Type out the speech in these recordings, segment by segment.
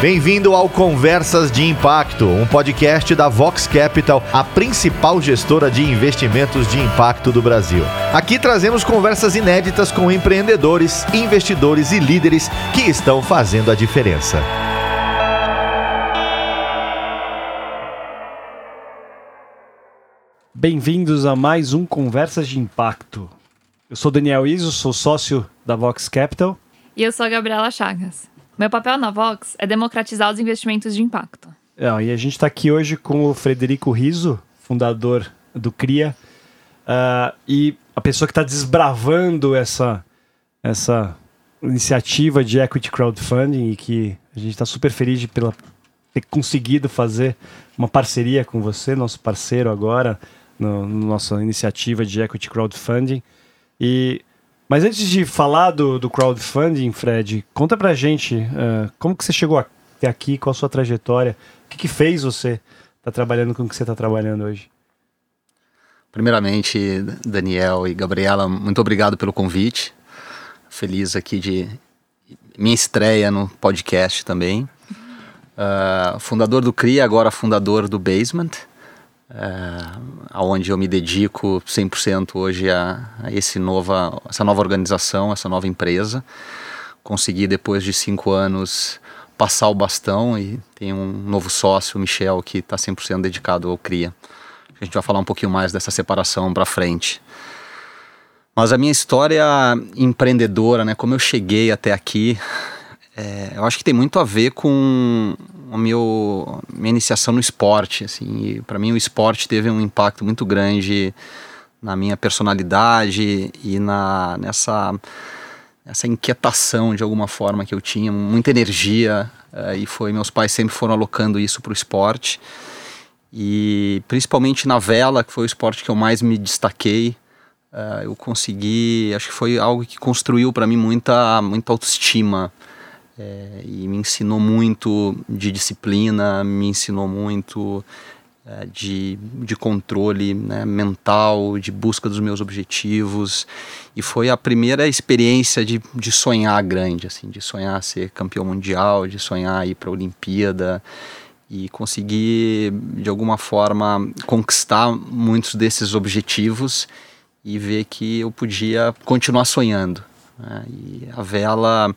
Bem-vindo ao Conversas de Impacto, um podcast da Vox Capital, a principal gestora de investimentos de impacto do Brasil. Aqui trazemos conversas inéditas com empreendedores, investidores e líderes que estão fazendo a diferença. Bem-vindos a mais um Conversas de Impacto. Eu sou Daniel Iso, sou sócio da Vox Capital. E eu sou a Gabriela Chagas. Meu papel na Vox é democratizar os investimentos de impacto. E a gente está aqui hoje com o Frederico Riso, fundador do CRIA, uh, e a pessoa que está desbravando essa, essa iniciativa de equity crowdfunding e que a gente está super feliz de pela, ter conseguido fazer uma parceria com você, nosso parceiro agora, na no, no nossa iniciativa de equity crowdfunding. E mas antes de falar do, do crowdfunding, Fred, conta pra gente uh, como que você chegou até aqui, qual a sua trajetória, o que, que fez você estar tá trabalhando com o que você está trabalhando hoje? Primeiramente, Daniel e Gabriela, muito obrigado pelo convite. Feliz aqui de minha estreia no podcast também. Uh, fundador do CRIA, agora fundador do Basement aonde eu me dedico 100% hoje a, a esse nova, essa nova organização, essa nova empresa. Consegui, depois de cinco anos, passar o bastão e tem um novo sócio, o Michel, que está 100% dedicado ao CRIA. A gente vai falar um pouquinho mais dessa separação para frente. Mas a minha história empreendedora, né, como eu cheguei até aqui, é, eu acho que tem muito a ver com a meu, minha iniciação no esporte. Assim, para mim, o esporte teve um impacto muito grande na minha personalidade e na, nessa, essa inquietação de alguma forma que eu tinha, muita energia. Uh, e foi meus pais sempre foram alocando isso para o esporte. E principalmente na vela, que foi o esporte que eu mais me destaquei, uh, eu consegui, acho que foi algo que construiu para mim muita, muita autoestima é, e me ensinou muito de disciplina, me ensinou muito é, de, de controle né, mental, de busca dos meus objetivos. E foi a primeira experiência de, de sonhar grande, assim, de sonhar ser campeão mundial, de sonhar ir para a Olimpíada e conseguir de alguma forma conquistar muitos desses objetivos e ver que eu podia continuar sonhando. Né? E a vela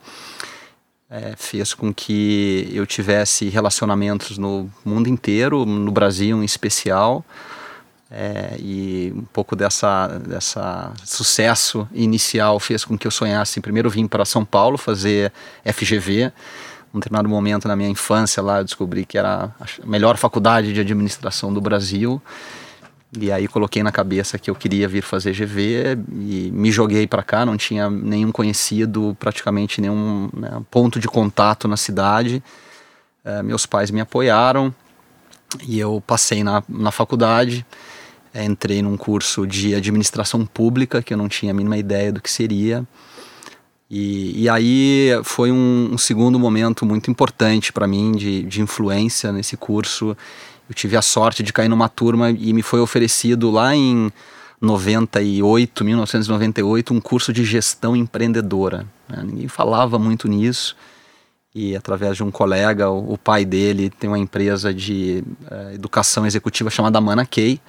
é, fez com que eu tivesse relacionamentos no mundo inteiro, no Brasil em especial. É, e um pouco dessa, dessa sucesso inicial fez com que eu sonhasse. Primeiro vim para São Paulo fazer FGV. Um determinado momento na minha infância lá eu descobri que era a melhor faculdade de administração do Brasil e aí coloquei na cabeça que eu queria vir fazer GV e me joguei para cá, não tinha nenhum conhecido, praticamente nenhum né, ponto de contato na cidade. É, meus pais me apoiaram e eu passei na, na faculdade, é, entrei num curso de administração pública que eu não tinha a mínima ideia do que seria. E, e aí foi um, um segundo momento muito importante para mim de, de influência nesse curso eu tive a sorte de cair numa turma e me foi oferecido lá em 98, 1998, um curso de gestão empreendedora. Né? Ninguém falava muito nisso. E através de um colega, o, o pai dele tem uma empresa de uh, educação executiva chamada Mana Key.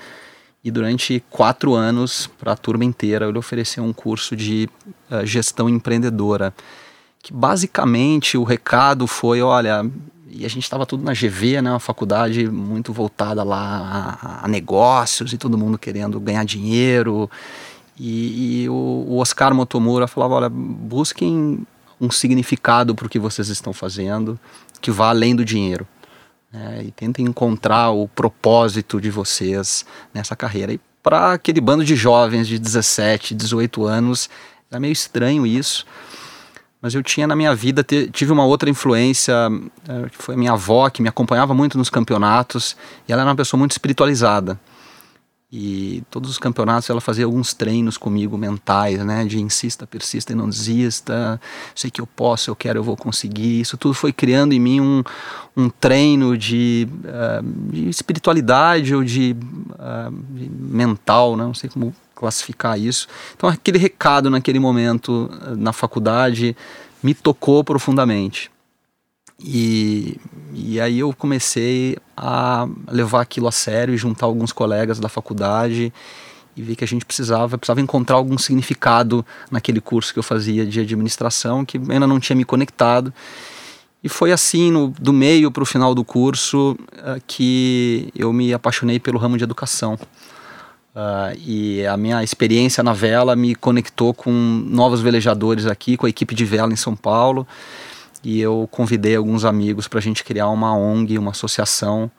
E durante quatro anos, para a turma inteira, ele ofereceu um curso de uh, gestão empreendedora. Que basicamente o recado foi: olha, e a gente estava tudo na GV, né, uma faculdade muito voltada lá a, a negócios e todo mundo querendo ganhar dinheiro. E, e o, o, Oscar Motomura falava: olha, busquem um significado para o que vocês estão fazendo que vá além do dinheiro. Né, e tentem encontrar o propósito de vocês nessa carreira. E para aquele bando de jovens de 17, 18 anos, era meio estranho isso mas eu tinha na minha vida, tive uma outra influência, é, que foi a minha avó, que me acompanhava muito nos campeonatos, e ela era uma pessoa muito espiritualizada. E todos os campeonatos ela fazia alguns treinos comigo mentais, né? De insista, persista e não desista. Sei que eu posso, eu quero, eu vou conseguir. Isso tudo foi criando em mim um, um treino de, uh, de espiritualidade ou de, uh, de mental, né? não sei como classificar isso. Então, aquele recado naquele momento na faculdade me tocou profundamente. E, e aí eu comecei a levar aquilo a sério e juntar alguns colegas da faculdade e vi que a gente precisava, precisava encontrar algum significado naquele curso que eu fazia de administração que ainda não tinha me conectado. E foi assim, no, do meio para o final do curso, uh, que eu me apaixonei pelo ramo de educação. Uh, e a minha experiência na vela me conectou com novos velejadores aqui, com a equipe de vela em São Paulo. E eu convidei alguns amigos para a gente criar uma ONG, uma associação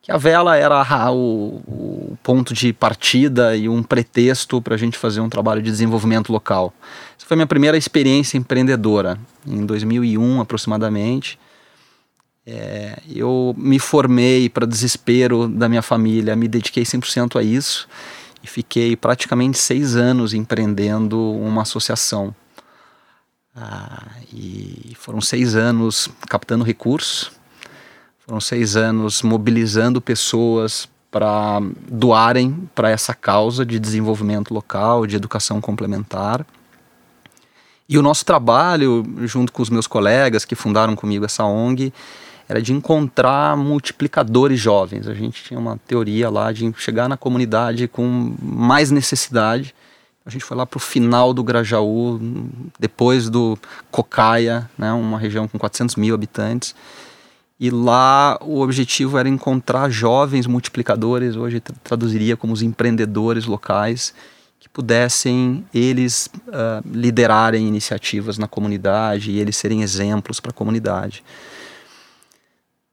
que a vela era o, o ponto de partida e um pretexto para a gente fazer um trabalho de desenvolvimento local. Essa foi a minha primeira experiência empreendedora, em 2001 aproximadamente. É, eu me formei para desespero da minha família, me dediquei 100% a isso e fiquei praticamente seis anos empreendendo uma associação. Ah, e foram seis anos captando recursos, foram seis anos mobilizando pessoas para doarem para essa causa de desenvolvimento local, de educação complementar. E o nosso trabalho, junto com os meus colegas que fundaram comigo essa ONG, era de encontrar multiplicadores jovens. A gente tinha uma teoria lá de chegar na comunidade com mais necessidade. A gente foi lá para o final do Grajaú, depois do Cocaia, né, uma região com 400 mil habitantes e lá o objetivo era encontrar jovens multiplicadores, hoje traduziria como os empreendedores locais, que pudessem eles uh, liderarem iniciativas na comunidade e eles serem exemplos para a comunidade.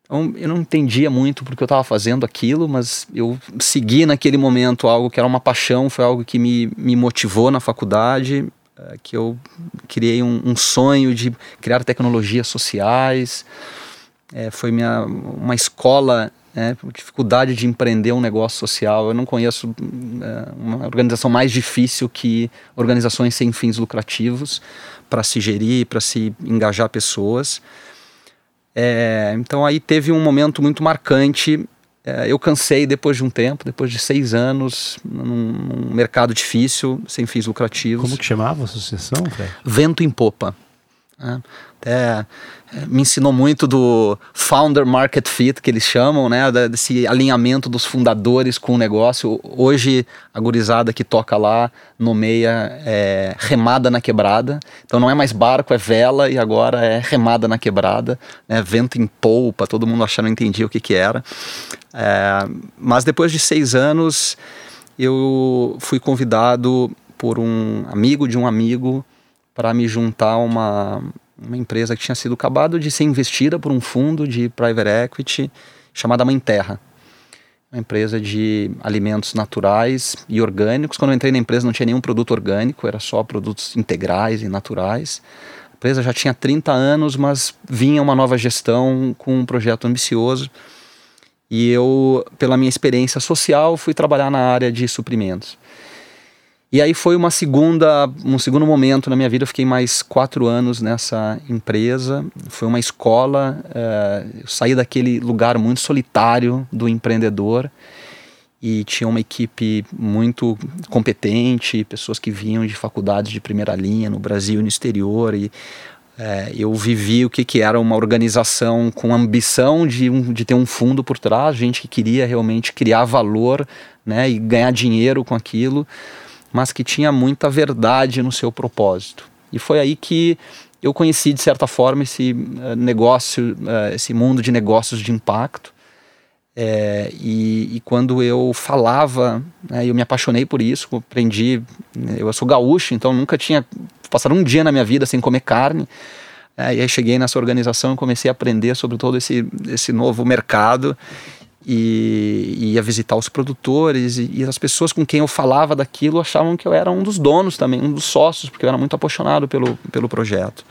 Então, eu não entendia muito porque eu estava fazendo aquilo, mas eu segui naquele momento algo que era uma paixão, foi algo que me, me motivou na faculdade, uh, que eu criei um, um sonho de criar tecnologias sociais, é, foi minha, uma escola, né, dificuldade de empreender um negócio social. Eu não conheço é, uma organização mais difícil que organizações sem fins lucrativos para se gerir, para se engajar pessoas. É, então aí teve um momento muito marcante. É, eu cansei depois de um tempo, depois de seis anos, num, num mercado difícil, sem fins lucrativos. Como que chamava a associação, Vento em Popa. Né? É, me ensinou muito do founder market fit, que eles chamam, né? Desse alinhamento dos fundadores com o negócio. Hoje, a gurizada que toca lá nomeia é, remada na quebrada. Então não é mais barco, é vela e agora é remada na quebrada, né? vento em polpa, todo mundo achando não entendia o que, que era. É, mas depois de seis anos, eu fui convidado por um amigo de um amigo para me juntar a uma, uma empresa que tinha sido acabado de ser investida por um fundo de private equity chamada Mãe Terra. Uma empresa de alimentos naturais e orgânicos. Quando eu entrei na empresa não tinha nenhum produto orgânico, era só produtos integrais e naturais. A empresa já tinha 30 anos, mas vinha uma nova gestão com um projeto ambicioso. E eu, pela minha experiência social, fui trabalhar na área de suprimentos. E aí foi uma segunda, um segundo momento na minha vida. Eu fiquei mais quatro anos nessa empresa. Foi uma escola. Uh, eu saí daquele lugar muito solitário do empreendedor e tinha uma equipe muito competente, pessoas que vinham de faculdades de primeira linha no Brasil e no exterior. E é, eu vivi o que, que era uma organização com ambição de, um, de ter um fundo por trás, gente que queria realmente criar valor né, e ganhar dinheiro com aquilo mas que tinha muita verdade no seu propósito. E foi aí que eu conheci, de certa forma, esse uh, negócio, uh, esse mundo de negócios de impacto. É, e, e, quando eu falava, né, eu me apaixonei por isso, aprendi. Né, eu sou gaúcho, então nunca tinha passado um dia na minha vida sem comer carne. É, e aí cheguei nessa organização e comecei a aprender sobre todo esse, esse novo mercado e ia visitar os produtores e, e, as pessoas com quem eu falava daquilo achavam que eu era um dos donos também, um dos sócios, porque eu era muito apaixonado pelo, pelo projeto.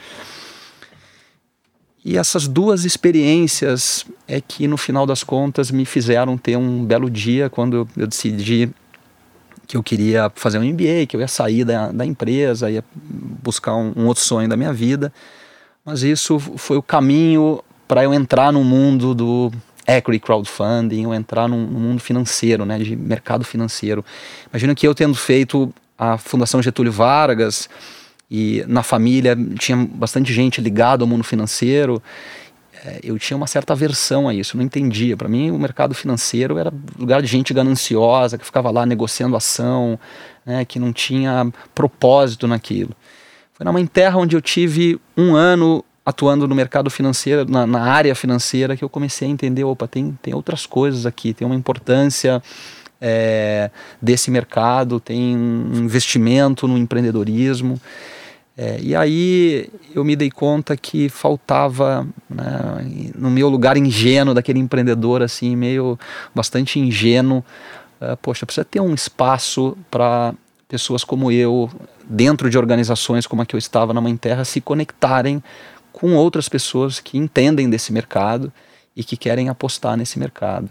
E essas duas experiências é que no final das contas me fizeram ter um belo dia quando eu, decidi que eu queria fazer um MBA, que eu ia sair da, da empresa, ia buscar um, um outro sonho da minha vida. Mas isso foi o caminho para eu entrar no mundo do equity crowdfunding ou entrar num, num, mundo financeiro, né, de mercado financeiro. Imagina que eu tendo feito a Fundação Getúlio Vargas e na família tinha bastante gente ligada ao mundo financeiro. é, eu tinha uma certa aversão a isso, não entendia. Para mim, o mercado financeiro era lugar de gente gananciosa que ficava lá negociando ação, né, que não tinha propósito naquilo. Foi Mãe Terra onde eu tive um ano atuando no mercado financeiro, na, na, área financeira, que eu comecei a entender, opa, tem, tem outras coisas aqui, tem uma importância é, desse mercado, tem um investimento no empreendedorismo. É, e aí eu me dei conta que faltava, né, no meu lugar ingênuo, daquele empreendedor assim, meio bastante ingênuo, uh, poxa, precisa ter um espaço para pessoas como eu, dentro de organizações como a que eu estava na Mãe Terra, se conectarem com outras pessoas que entendem desse mercado e que querem apostar nesse mercado.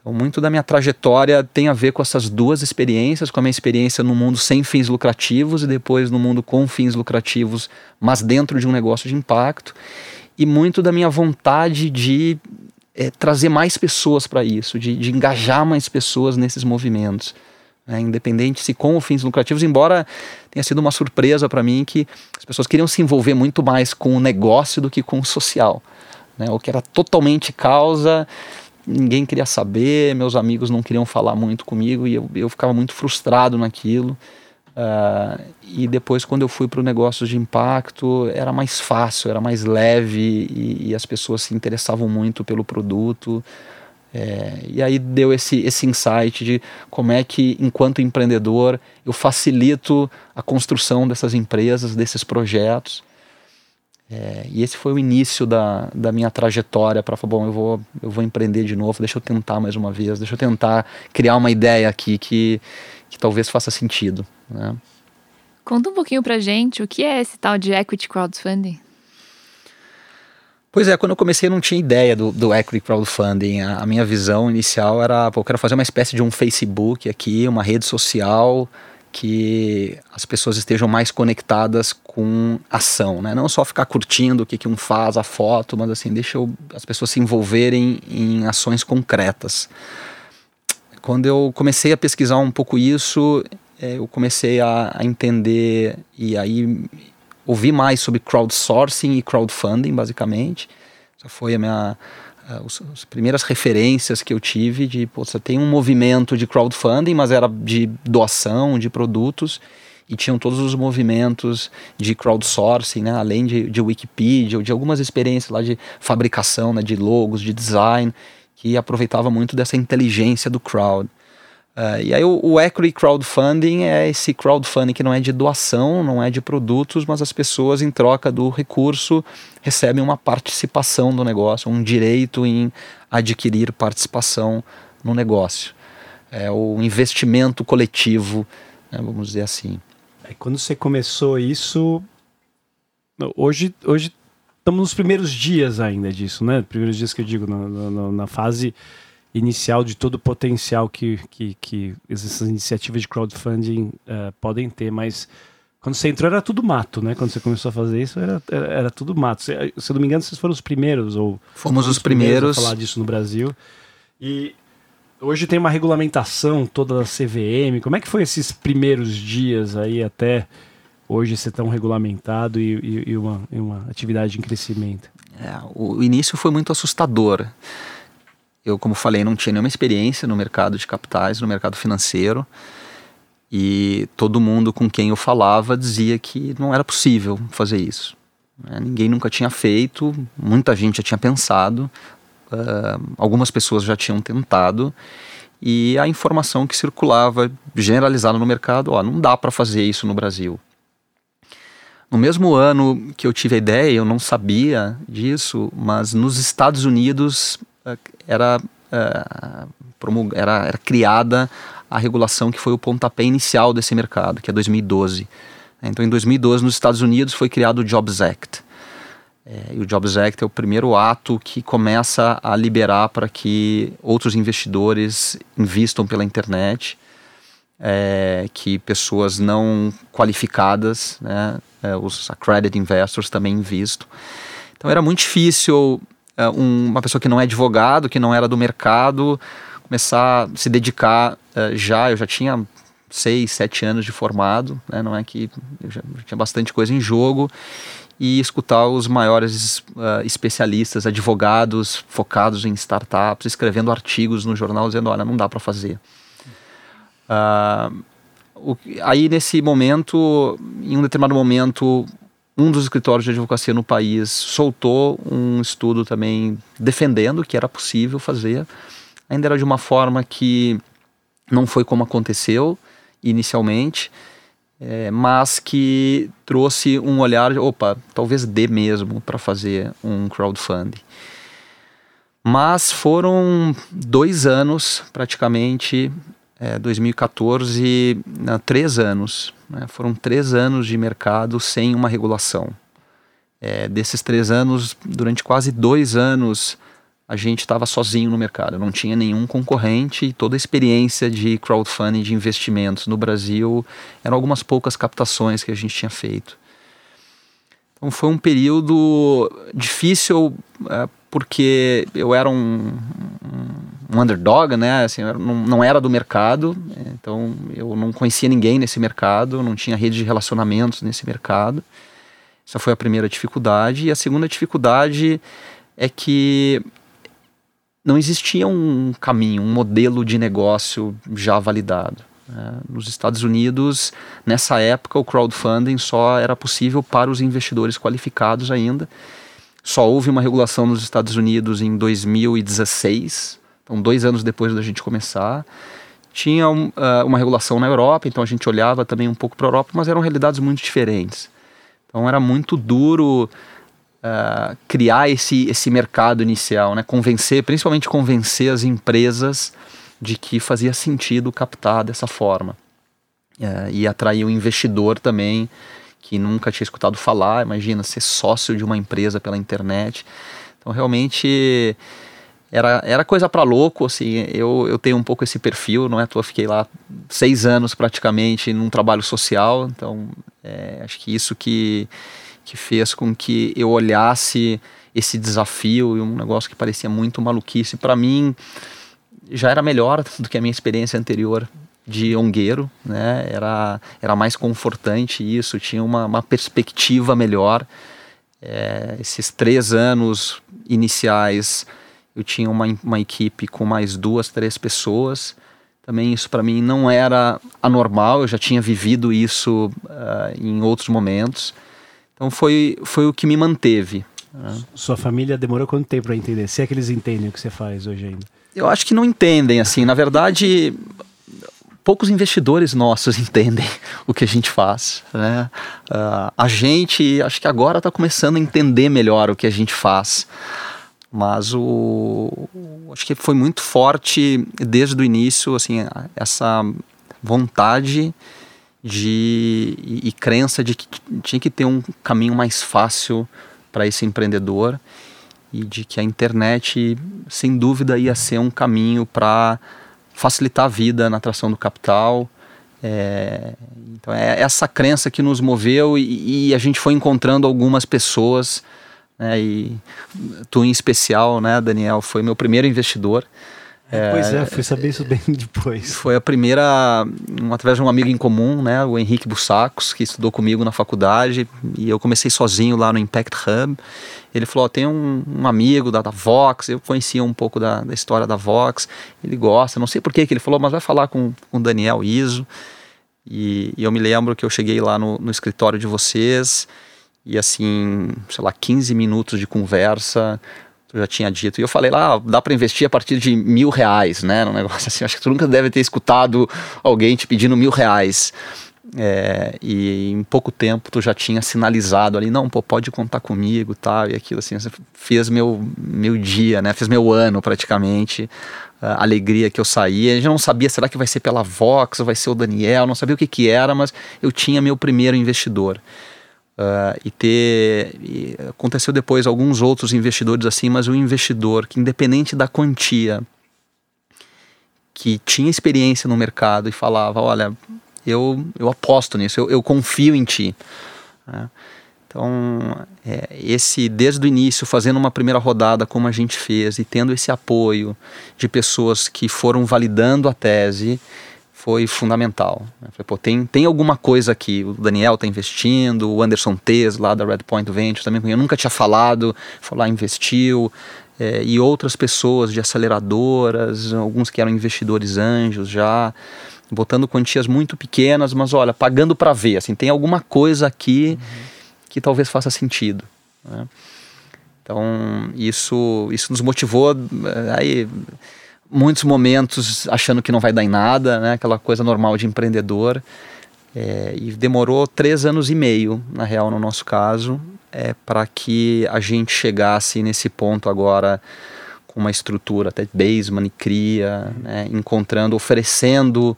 Então, muito da minha trajetória tem a ver com essas duas experiências, com a minha experiência no mundo sem fins lucrativos e depois no mundo com fins lucrativos, mas dentro de um negócio de impacto, e muito da minha vontade de é, trazer mais pessoas para isso, de, de, engajar mais pessoas nesses movimentos. Né? Independente se com fins lucrativos, embora tenha sido uma surpresa para mim que as pessoas queriam se envolver muito mais com o negócio do que com o social. Né? O que era totalmente causa ninguém queria saber, meus amigos não queriam falar muito comigo e eu, eu ficava muito frustrado naquilo. Uh, e depois, quando eu fui para o negócio de impacto, era mais fácil, era mais leve e, e as pessoas se interessavam muito pelo produto. É, e aí deu esse, esse insight de como é que, enquanto empreendedor, eu facilito a construção dessas empresas, desses projetos. É, e esse foi o início da, da minha trajetória para falar, bom, eu vou, eu vou empreender de novo, deixa eu tentar mais uma vez, deixa eu tentar criar uma ideia aqui que, que talvez faça sentido. Né? Conta um pouquinho para gente o que é esse tal de equity crowdfunding. Pois é, quando eu comecei eu não tinha ideia do, do equity crowdfunding. A, a minha visão inicial era, pô, eu quero fazer uma espécie de um Facebook aqui, uma rede social que as pessoas estejam mais conectadas com ação, né? Não só ficar curtindo o que, que um faz, a foto, mas assim, deixa eu, as pessoas se envolverem em ações concretas. Quando eu comecei a pesquisar um pouco isso, é, eu comecei a, a entender e aí ouvir mais sobre crowdsourcing e crowdfunding, basicamente. Essa foi a minha uh, as primeiras referências que eu tive de, você tem um movimento de crowdfunding, mas era de doação de produtos e tinham todos os movimentos de crowdsourcing, né, além de, de Wikipedia, de algumas experiências lá de fabricação, né, de logos, de design, que aproveitava muito dessa inteligência do crowd. Uh, e aí o, o equity crowdfunding é esse crowdfunding que não é de doação, não é de produtos, mas as pessoas em troca do recurso recebem uma participação no negócio, um direito em adquirir participação no negócio. É o investimento coletivo, né, vamos dizer assim. Quando você começou isso, hoje, hoje estamos nos primeiros dias ainda disso, né? Primeiros dias que eu digo, na, na, na fase inicial de todo o potencial que, que, que essas iniciativas de crowdfunding uh, podem ter, mas quando você entrou era tudo mato, né? Quando você começou a fazer isso era, era, era tudo mato. Se, se eu não me engano, vocês foram os primeiros ou fomos os primeiros. primeiros a falar disso no Brasil. E hoje tem uma regulamentação toda da CVM. Como é que foi esses primeiros dias aí até hoje ser tão regulamentado e, e, e uma, e uma atividade em crescimento? É, o início foi muito assustador. Eu, como falei, não tinha nenhuma experiência no mercado de capitais, no mercado financeiro. E todo mundo com quem eu falava dizia que não era possível fazer isso. Né? Ninguém nunca tinha feito, muita gente já tinha pensado, uh, algumas pessoas já tinham tentado. E a informação que circulava generalizada no mercado, ó, não dá para fazer isso no Brasil. No mesmo ano que eu tive a ideia, eu não sabia disso, mas nos Estados Unidos era, uh, era, era criada a regulação que foi o pontapé inicial desse mercado, que é 2012. Então, em 2012, nos Estados Unidos, foi criado o Jobs Act. É, e o Jobs Act é o primeiro ato que começa a liberar para que outros investidores investam pela internet, é, que pessoas não qualificadas, né, é, os accredited investors também investam. Então era muito difícil um, uma pessoa que não é advogado, que não era do mercado, começar a se dedicar uh, já. Eu já tinha seis, sete anos de formado, né? não é que eu já, já tinha bastante coisa em jogo. e escutar os maiores uh, especialistas, advogados focados em startups, escrevendo artigos no jornal dizendo: olha, não dá para fazer. Uh, o, aí, nesse momento, em um determinado momento, um dos escritórios de advocacia no país soltou um estudo também defendendo que era possível fazer. Ainda era de uma forma que não foi como aconteceu inicialmente é, mas que trouxe um olhar, opa, talvez dê mesmo para fazer um crowdfunding. Mas foram dois anos, praticamente, é, 2014, não, três anos. Né? Foram três anos de mercado sem uma regulação. É, desses três anos, durante quase dois anos, a gente estava sozinho no mercado, não tinha nenhum concorrente e toda a experiência de crowdfunding de investimentos no Brasil eram algumas poucas captações que a gente tinha feito. Então foi um período difícil é, porque eu era um, um underdog, né? Assim, não, não era do mercado, então eu não conhecia ninguém nesse mercado, não tinha rede de relacionamentos nesse mercado. Essa foi a primeira dificuldade. E a segunda dificuldade é que não existia um caminho, um modelo de negócio já validado. Né? Nos Estados Unidos, nessa época, o crowdfunding só era possível para os investidores qualificados ainda. Só houve uma regulação nos Estados Unidos em 2016, então dois anos depois da gente começar. Tinha um, uh, uma regulação na Europa, então a gente olhava também um pouco para a Europa, mas eram realidades muito diferentes. Então era muito duro uh, criar esse, esse mercado inicial, né? convencer, principalmente convencer as empresas de que fazia sentido captar dessa forma. Uh, e atrair um investidor também que nunca tinha escutado falar, imagina ser sócio de uma empresa pela internet. Então realmente era, era coisa para louco, assim, eu, eu tenho um pouco esse perfil, não é toa, fiquei lá seis anos praticamente num trabalho social, então é, acho que isso que, que fez com que eu olhasse esse desafio e um negócio que parecia muito maluquice. Para mim, já era melhor do que a minha experiência anterior de ongueiro, né? Era, era mais confortante isso, tinha uma, uma perspectiva melhor. É, esses três anos iniciais, eu tinha uma, uma equipe com mais duas, três pessoas. Também isso para mim não era anormal, eu já tinha vivido isso uh, em outros momentos. Então foi, foi o que me manteve. Né? Sua família demorou quanto tempo para entender? Se é que eles entendem o que você faz hoje ainda? Eu acho que não entendem, assim. Na verdade, poucos investidores nossos entendem o que a gente faz. Né? Uh, a gente, acho que agora está começando a entender melhor o que a gente faz. Mas o, acho que foi muito forte desde o início, assim, essa vontade de e, e crença de que tinha que ter um caminho mais fácil para esse empreendedor e de que a internet, sem dúvida, ia ser um caminho para facilitar a vida na atração do capital. É, então é essa crença que nos moveu e, e a gente foi encontrando algumas pessoas, né, e tu em especial, né, Daniel, foi meu primeiro investidor. É, pois é, fui saber isso bem depois. Foi a primeira, um, através de um amigo em comum, né, o Henrique Bussacos, que estudou comigo na faculdade, e eu comecei sozinho lá no Impact Hub. Ele falou: tem um, um amigo da, da, Vox, eu conhecia um pouco da, da, história da Vox, ele gosta, não sei por que ele falou, mas vai falar com o Daniel Iso. E, e, eu me lembro que eu cheguei lá no, no escritório de vocês, e assim, sei lá, 15 minutos de conversa tu já tinha dito. E eu falei lá, ah, dá para investir a partir de mil reais, né? Um negócio assim. Acho que tu nunca deve ter escutado alguém te pedindo mil reais. É, e em pouco tempo tu já tinha sinalizado ali, não, pô, pode contar comigo tal, e aquilo assim, fez meu, meu dia, né? Fez meu ano praticamente. A alegria que eu saía, gente não sabia, será que vai ser pela Vox ou vai ser o Daniel, não sabia o que que era, mas eu tinha meu primeiro investidor. Uh, e ter. E aconteceu depois alguns outros investidores assim, mas um investidor que, independente da quantia, que tinha experiência no mercado e falava: Olha, eu, eu aposto nisso, eu, eu confio em ti. Uh, então, é, esse desde o início, fazendo uma primeira rodada como a gente fez e tendo esse apoio de pessoas que foram validando a tese, foi fundamental. Falei, pô, tem, tem alguma coisa aqui. O Daniel está investindo, o Anderson Tez, lá da Red Point Venture, também eu nunca tinha falado, foi lá, investiu. É, e outras pessoas de aceleradoras, alguns que eram investidores anjos já, botando quantias muito pequenas, mas olha, pagando para ver, assim, tem alguma coisa aqui uhum. que talvez faça sentido. Né? Então, isso, isso nos motivou. Eh, aí, muitos momentos achando que não vai dar em nada, né? aquela coisa normal de empreendedor. É, e demorou três anos e meio, na real, no nosso caso, é, para que a gente chegasse nesse ponto agora com uma estrutura até basement e cria, né? encontrando, oferecendo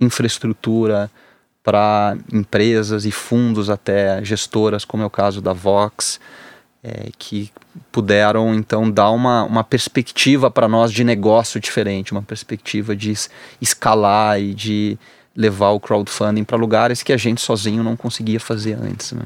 infraestrutura para empresas e fundos até gestoras, como é o caso da Vox, é, que puderam então dar uma, uma perspectiva para nós de negócio diferente, uma perspectiva de escalar e de levar o crowdfunding para lugares que a gente sozinho não conseguia fazer antes. Né?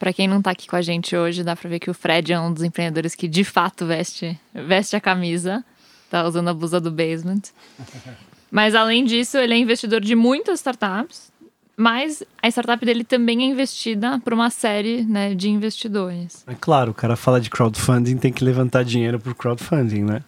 Para quem não está aqui com a gente hoje, dá para ver que o Fred é um dos empreendedores que de fato veste, veste a camisa, tá usando a blusa do basement. Mas além disso, ele é investidor de muitas startups, mas a startup dele também é investida por uma série né, de investidores. É claro, o cara fala de crowdfunding, tem que levantar dinheiro por crowdfunding, né?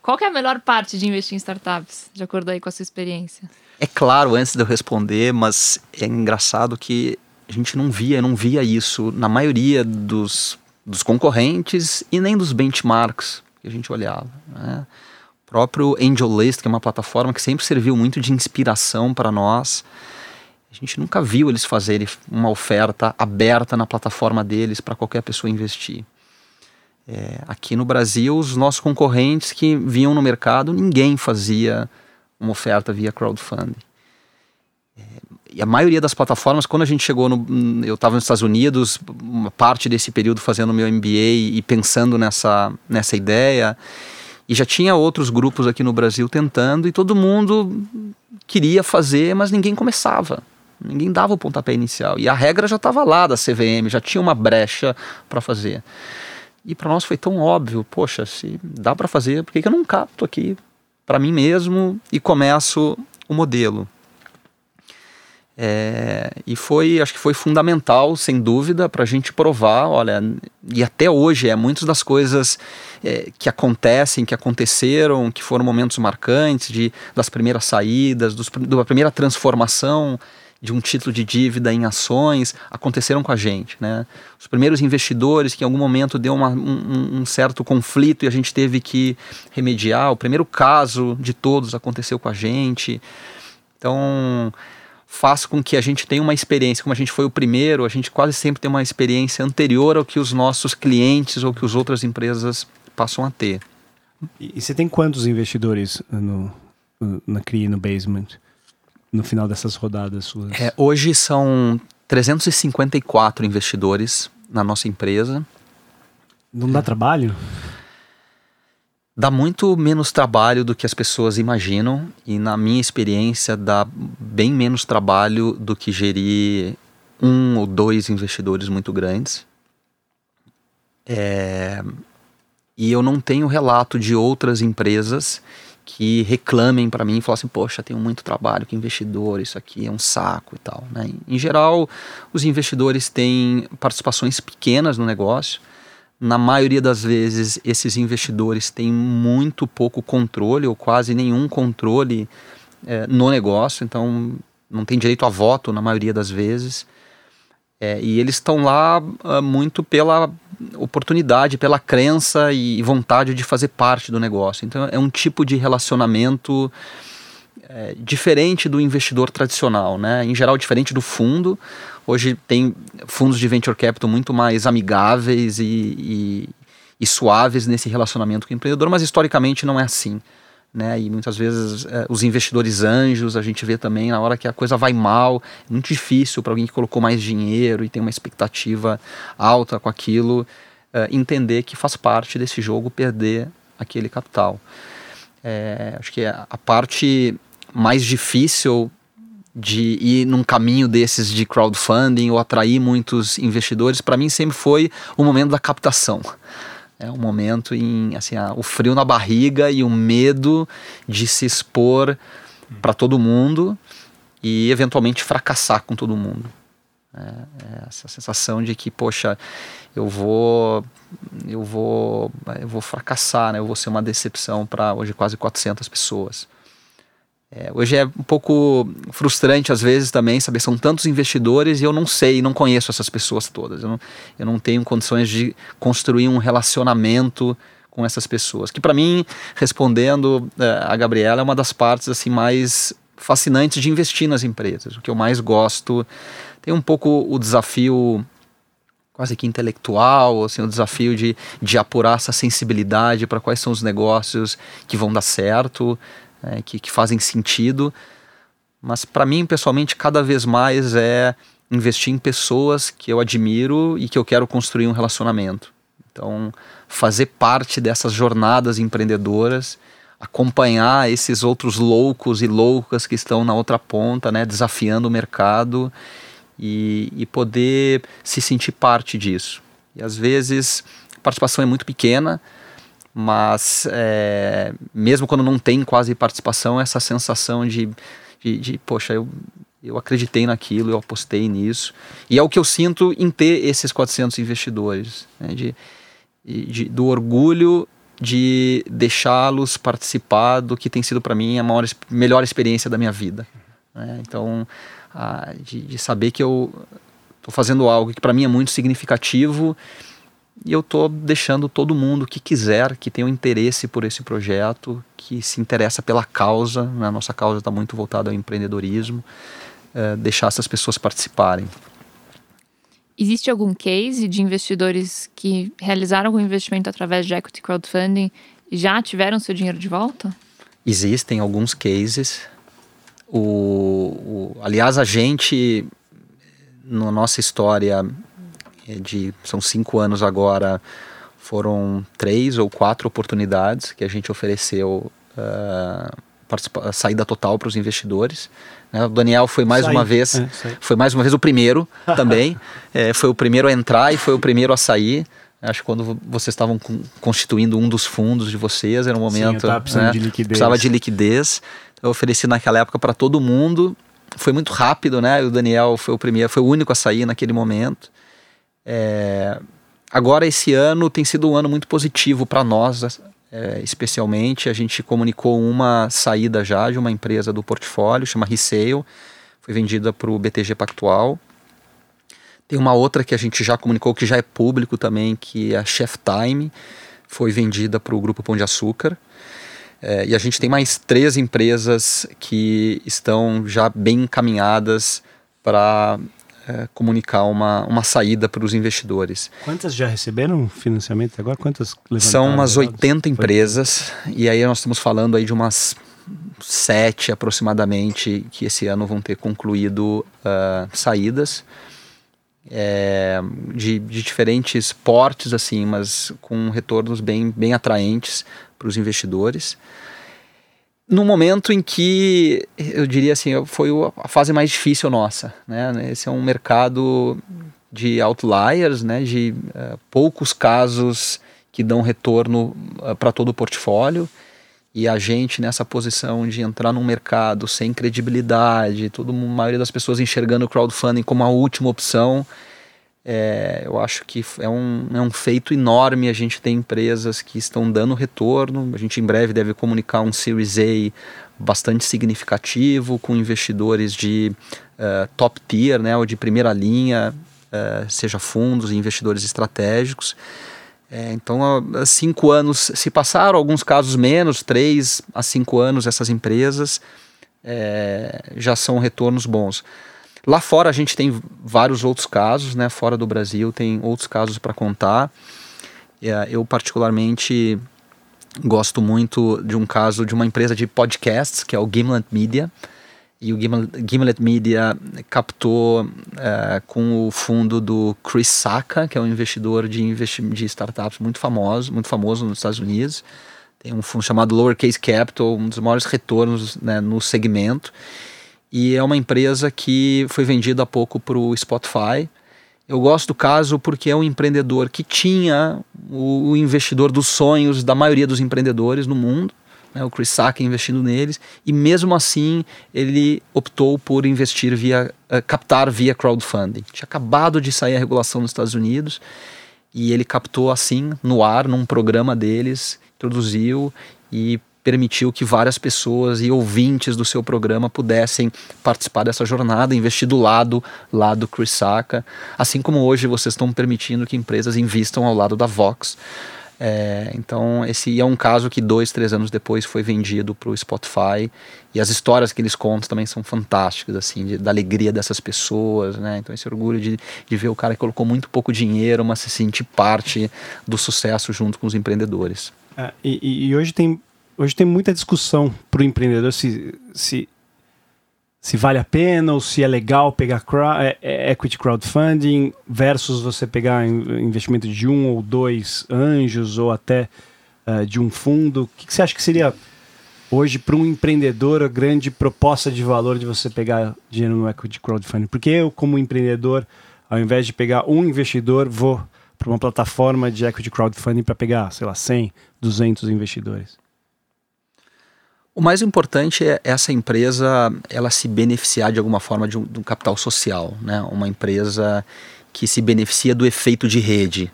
Qual que é a melhor parte de investir em startups, de acordo aí com a sua experiência? É claro, antes de eu responder, mas é engraçado que a gente não via, não via isso na maioria dos, dos concorrentes e nem dos benchmarks que a gente olhava. Né? O próprio AngelList, que é uma plataforma que sempre serviu muito de inspiração para nós, a gente nunca viu eles fazerem uma oferta aberta na plataforma deles para qualquer pessoa investir. É, aqui no Brasil, os nossos concorrentes que vinham no mercado, ninguém fazia uma oferta via crowdfunding. É, e a maioria das plataformas, quando a gente chegou no. Eu estava nos Estados Unidos, uma parte desse período fazendo meu MBA e pensando nessa, nessa ideia, e já tinha outros grupos aqui no Brasil tentando, e todo mundo queria fazer, mas ninguém começava. Ninguém dava o pontapé inicial. E a regra já estava lá da CVM, já tinha uma brecha para fazer. E para nós foi tão óbvio, poxa, se dá para fazer, por que, que eu não capto aqui para mim mesmo e começo o modelo? É, e foi, acho que foi fundamental, sem dúvida, para a gente provar, olha, e até hoje é muitas das coisas é, que acontecem, que aconteceram, que foram momentos marcantes, de, das primeiras saídas, dos, da primeira transformação de um título de dívida em ações aconteceram com a gente. Né? Os primeiros investidores que em algum momento deu uma, um, um, certo conflito e a gente teve que remediar. O primeiro caso de todos aconteceu com a gente. Então faz com que a gente tenha uma experiência, como a gente foi o primeiro, a gente quase sempre tem uma experiência anterior ao que os nossos clientes ou que as outras empresas passam a ter. E, você tem quantos investidores no, na CRI no Basement? No final dessas rodadas suas? É, hoje são 354 investidores na nossa empresa. Não dá trabalho? Dá muito menos trabalho do que as pessoas imaginam e na minha experiência dá bem menos trabalho do que gerir um ou dois investidores muito grandes. É... E eu não tenho relato de outras empresas que reclamem para mim e falem assim, poxa, tenho muito trabalho com investidor, isso aqui é um saco e tal. Né? Em geral, os investidores têm participações pequenas no negócio. Na maioria das vezes, esses investidores têm muito pouco controle ou quase nenhum controle é, no negócio, então não tem direito a voto na maioria das vezes. É, e eles estão lá uh, muito pela oportunidade, pela crença e vontade de fazer parte do negócio. Então é um tipo de relacionamento é, diferente do investidor tradicional, né? Em geral diferente do fundo. Hoje tem fundos de venture capital muito mais amigáveis e, e, e suaves nesse relacionamento com o empreendedor, mas historicamente não é assim né? E muitas vezes é, os investidores anjos a gente vê também na hora que a coisa vai mal, é muito difícil para alguém que colocou mais dinheiro e tem uma expectativa alta com aquilo é, entender que faz parte desse jogo perder aquele capital. É, acho que a parte mais difícil de ir num caminho desses de crowdfunding ou atrair muitos investidores, para mim sempre foi o momento da captação. É um momento em, assim, a, o frio na barriga e o medo de se expor para todo mundo e eventualmente fracassar com todo mundo. É, é essa sensação de que, poxa, eu vou eu vou eu vou fracassar, né? Eu vou ser uma decepção para hoje quase 400 pessoas. É, hoje é um pouco frustrante às vezes também saber são tantos investidores e eu não sei, não conheço essas pessoas todas. Eu não, eu não tenho condições de construir um relacionamento com essas pessoas. Que para mim, respondendo é, a Gabriela, é uma das partes assim mais fascinantes de investir nas empresas. O que eu mais gosto tem um pouco o desafio quase que intelectual, assim, o desafio de, de apurar essa sensibilidade para quais são os negócios que vão dar certo, é, que, que fazem sentido. Mas para mim, pessoalmente, cada vez mais é investir em pessoas que eu admiro e que eu quero construir um relacionamento. Então, fazer parte dessas jornadas empreendedoras, acompanhar esses outros loucos e loucas que estão na outra ponta, né, desafiando o mercado e, e poder se sentir parte disso. E às vezes a participação é muito pequena, mas é, mesmo quando não tem quase participação, essa sensação de, de, de, poxa, eu, eu acreditei naquilo, eu apostei nisso. E é o que eu sinto em ter esses 400 investidores, né, de, de, do orgulho de deixá-los participar do que tem sido para mim a maior, melhor experiência da minha vida. Né? Então, a, de, de, saber que eu estou fazendo algo que para mim é muito significativo e eu estou deixando todo mundo que quiser, que tenha um interesse por esse projeto, que se interessa pela causa, né? a nossa causa está muito voltada ao empreendedorismo, é, deixar essas pessoas participarem. Existe algum case de investidores que realizaram algum investimento através de equity crowdfunding e já tiveram seu dinheiro de volta? Existem alguns cases. O, o, aliás, a gente, na nossa história de são cinco anos agora, foram três ou quatro oportunidades que a gente ofereceu uh, saída total para os investidores. Né? O Daniel foi mais uma vez, é, foi mais uma vez o primeiro também. é, foi o primeiro a entrar e foi o primeiro a sair. Acho que quando vocês estavam constituindo um dos fundos de vocês, era um momento. Sim, precisando né? de liquidez. Precisava de liquidez. Eu ofereci naquela época para todo mundo. Foi muito rápido, né? O Daniel foi o primeiro, foi o único a sair naquele momento. É... Agora, esse ano tem sido um ano muito positivo para nós, é, especialmente, a gente comunicou uma saída já de uma empresa do portfólio, chama Resale, foi vendida para o BTG Pactual. Tem uma outra que a gente já comunicou, que já é público também, que é a Chef Time, foi vendida para o Grupo Pão de Açúcar. É, e a gente tem mais três empresas que estão já bem encaminhadas para é, comunicar uma, uma saída para os investidores. Quantas já receberam financiamento agora? Quantas São umas 80 empresas e aí nós estamos falando aí de umas sete aproximadamente que esse ano vão ter concluído uh, saídas é, de, de, diferentes portes assim, mas com retornos bem, bem atraentes para os investidores no momento em que eu diria assim foi a fase mais difícil nossa né? Esse é um mercado de outliers né? De uh, poucos casos que dão retorno uh, para todo o portfólio. E a gente nessa posição de entrar num mercado sem credibilidade toda a maioria das pessoas enxergando o crowdfunding como a última opção é, eu acho que é um, é um feito enorme a gente ter empresas que estão dando retorno. A gente em breve deve comunicar um Series A bastante significativo, com investidores de uh, top tier, né, ou de primeira linha, uh, seja fundos e investidores estratégicos. É, então, há cinco anos se passaram, alguns casos menos, três a cinco anos, essas empresas é, já são retornos bons. Lá fora a gente tem vários outros casos, né? Fora do Brasil tem outros casos para contar. É, eu particularmente gosto muito de um caso de uma empresa de podcasts que é o Gimlet Media. E o Gimlet Media captou é, com o fundo do Chris Sacca, que é um investidor de, investi de startups muito famoso, muito famoso nos Estados Unidos. Tem um fundo chamado Lowercase Capital, um dos maiores retornos né, no segmento e é uma empresa que foi vendida há pouco para o Spotify. Eu gosto do caso porque é um empreendedor que tinha o, investidor dos sonhos da maioria dos empreendedores no mundo, né, o Chris Sacca investindo neles, e mesmo assim ele optou por investir via, uh, captar via crowdfunding. Tinha acabado de sair a regulação nos Estados Unidos e ele captou assim no ar, num programa deles, introduziu e permitiu que várias pessoas e ouvintes do seu programa pudessem participar dessa jornada, investir do lado lá do Chris Sacca, assim como hoje vocês estão permitindo que empresas investam ao lado da Vox. É, então, esse é um caso que dois, três anos depois foi vendido para o Spotify. E as histórias que eles contam também são fantásticas, assim, de, da alegria dessas pessoas, né? Então, esse orgulho de, de ver o cara que colocou muito pouco dinheiro, mas se sentir parte do sucesso junto com os empreendedores. É, e, e, hoje, tem, hoje tem muita discussão para o empreendedor se, se se vale a pena ou se é legal pegar é, é, equity crowdfunding versus você pegar investimento de um ou dois anjos ou até uh, de um fundo. O que, que você acha que seria hoje para um empreendedor a grande proposta de valor de você pegar dinheiro no equity crowdfunding? Porque eu, como empreendedor, ao invés de pegar um investidor, vou para uma plataforma de equity crowdfunding para pegar, sei lá, 100, 200 investidores. O mais importante é essa empresa ela se beneficiar de alguma forma de um, de um, capital social, né? Uma empresa que se beneficia do efeito de rede.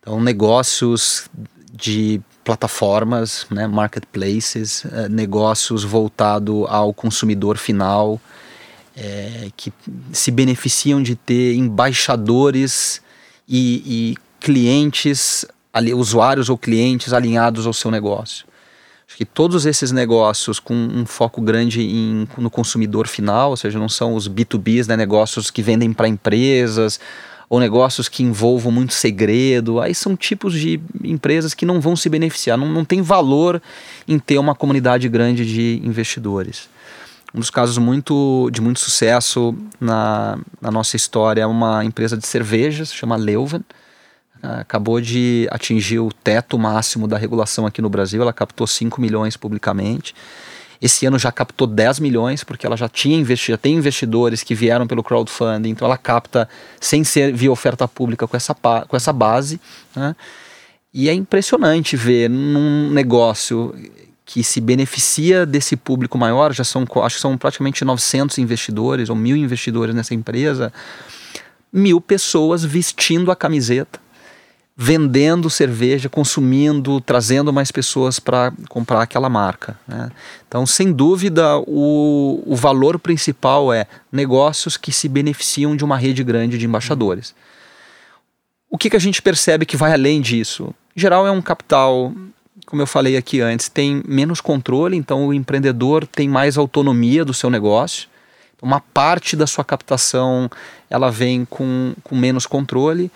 Então, negócios de plataformas, né? marketplaces, eh, negócios voltados ao consumidor final, é, que se beneficiam de ter embaixadores e, e clientes, ali, usuários ou clientes alinhados ao seu negócio. Acho que todos esses negócios com um foco grande em, no consumidor final, ou seja, não são os B2Bs, né, negócios que vendem para empresas ou negócios que envolvam muito segredo, aí são tipos de empresas que não vão se beneficiar, não, não tem valor em ter uma comunidade grande de investidores. Um dos casos muito, de muito sucesso na, na nossa história é uma empresa de cervejas, chama Leuven, acabou de atingir o teto máximo da regulação aqui no Brasil, ela captou 5 milhões publicamente. Esse ano já captou 10 milhões, porque ela já tinha investido, já tem investidores que vieram pelo crowdfunding, então ela capta sem ser via oferta pública com essa, com essa base. Né? E é impressionante ver num negócio que se beneficia desse público maior, já são, acho que são praticamente 900 investidores ou mil investidores nessa empresa, mil pessoas vestindo a camiseta vendendo cerveja, consumindo, trazendo mais pessoas para comprar aquela marca. Né? Então, sem dúvida, o, o valor principal é negócios que se beneficiam de uma rede grande de embaixadores. O que, que a gente percebe que vai além disso? Em geral, é um capital, como eu falei aqui antes, tem menos controle, então o empreendedor tem mais autonomia do seu negócio. Uma parte da sua captação ela vem com, com menos controle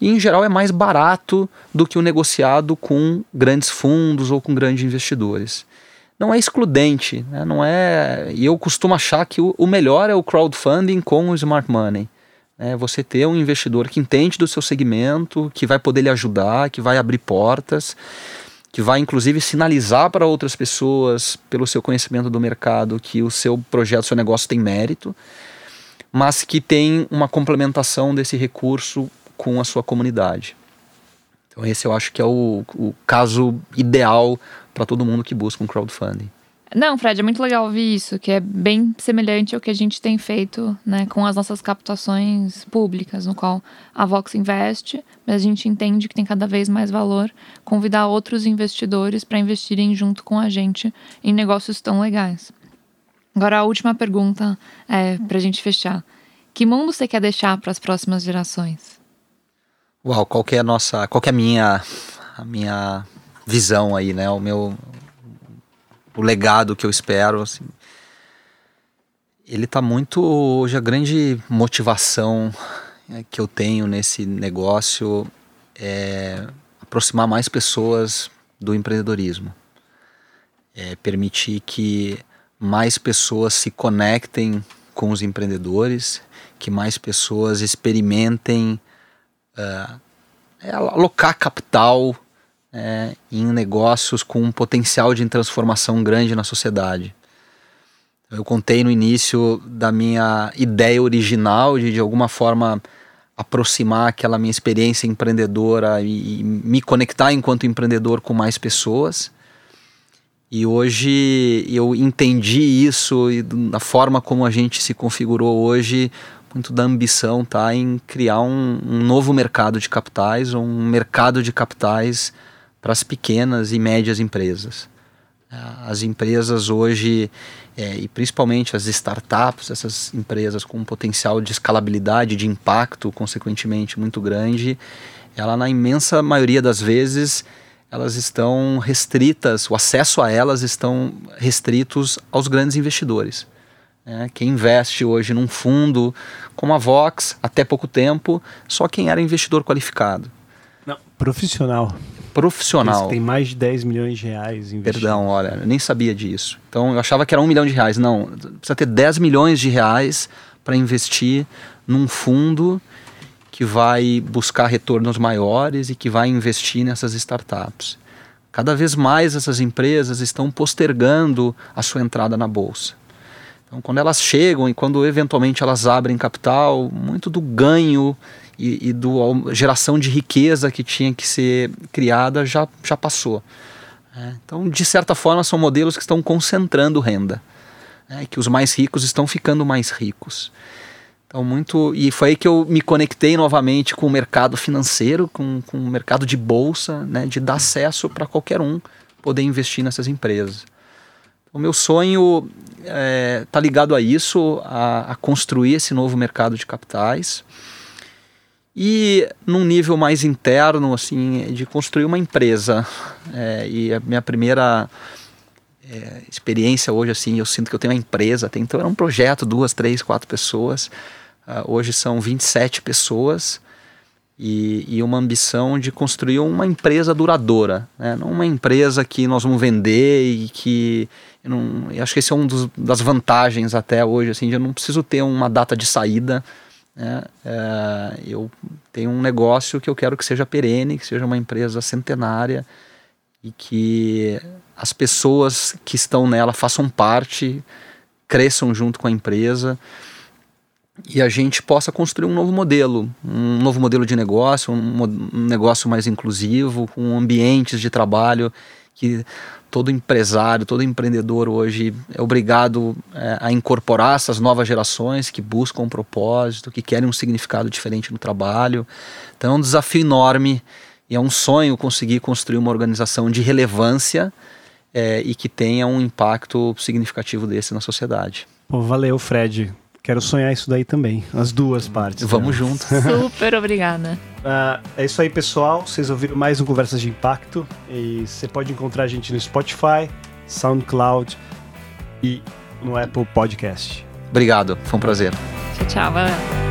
e em geral é mais barato do que o negociado com grandes fundos ou com grandes investidores. Não é excludente, né? não é. E eu costumo achar que o, melhor é o crowdfunding com o smart money. É você ter um investidor que entende do seu segmento, que vai poder lhe ajudar, que vai abrir portas, que vai inclusive sinalizar para outras pessoas, pelo seu conhecimento do mercado, que o seu projeto, o seu negócio tem mérito, mas que tem uma complementação desse recurso com a sua comunidade. Então esse eu acho que é o, o caso ideal para todo mundo que busca um crowdfunding. Não, Fred, é muito legal ouvir isso, que é bem semelhante ao que a gente tem feito né, com as nossas captações públicas, no qual a Vox investe, mas a gente entende que tem cada vez mais valor convidar outros investidores para investirem junto com a gente em negócios tão legais. Agora, a última pergunta é, para a gente fechar. Que mundo você quer deixar para as próximas gerações? Uau, qual que é a nossa, qual que é a minha, a minha visão aí, né? O meu, o legado que eu espero, assim, ele está muito hoje a grande motivação é, que eu tenho nesse negócio é aproximar mais pessoas do empreendedorismo, é permitir que mais pessoas se conectem com os empreendedores, que mais pessoas experimentem é, alocar capital é, em negócios com um potencial de transformação grande na sociedade. Eu contei no início da minha ideia original de de alguma forma aproximar aquela minha experiência empreendedora e, e me conectar enquanto empreendedor com mais pessoas. E hoje eu entendi isso e da forma como a gente se configurou hoje, muito da ambição tá em criar um, um novo mercado de capitais, um mercado de capitais para as pequenas e médias empresas. As empresas hoje, é, e principalmente as startups, essas empresas com um potencial de escalabilidade, de impacto, consequentemente, muito grande, ela na imensa maioria das vezes elas estão restritas, o acesso a elas estão restritos aos grandes investidores. É, quem investe hoje num fundo como a Vox, até pouco tempo, só quem era investidor qualificado. Não, profissional. Profissional. tem mais de 10 milhões de reais investidos. Perdão, olha, eu nem sabia disso. Então eu achava que era um milhão de reais. Não, precisa ter 10 milhões de reais para investir num fundo que vai buscar retornos maiores e que vai investir nessas startups. Cada vez mais essas empresas estão postergando a sua entrada na bolsa. Então, quando elas chegam e quando eventualmente elas abrem capital, muito do ganho e, e do geração de riqueza que tinha que ser criada já, já passou. É, então, de certa forma, são modelos que estão concentrando renda, é, que os mais ricos estão ficando mais ricos. Então, muito. E foi aí que eu me conectei novamente com o mercado financeiro, com, com o mercado de bolsa, né, de dar acesso para qualquer um poder investir nessas empresas. O meu sonho está é, ligado a isso, a, a, construir esse novo mercado de capitais. E num nível mais interno, assim, de construir uma empresa. É, e a minha primeira é, experiência hoje, assim, eu sinto que eu tenho uma empresa. então era um projeto, duas, três, quatro pessoas. Uh, hoje são 27 pessoas e, e, uma ambição de construir uma empresa duradoura, né? não uma empresa que nós vamos vender e que eu, não, eu acho que esse é um dos, das vantagens até hoje, assim, de eu não preciso ter uma data de saída. Né? É, eu tenho um negócio que eu quero que seja perene, que seja uma empresa centenária e que as pessoas que estão nela façam parte, cresçam junto com a empresa e a gente possa construir um novo modelo, um novo modelo de negócio, um, um negócio mais inclusivo, com ambientes de trabalho que todo empresário, todo empreendedor hoje é obrigado é, a incorporar essas novas gerações que buscam um propósito, que querem um significado diferente no trabalho. Então é um desafio enorme e é um sonho conseguir construir uma organização de relevância é, e que tenha um impacto significativo desse na sociedade. Pô, valeu, Fred. Quero sonhar isso daí também, as duas partes. Vamos né? junto. Super obrigada. Uh, é isso aí, pessoal. Vocês ouviram mais um Conversas de Impacto. E você pode encontrar a gente no Spotify, SoundCloud e no Apple Podcast. Obrigado, foi um prazer. Tchau, tchau. Valeu.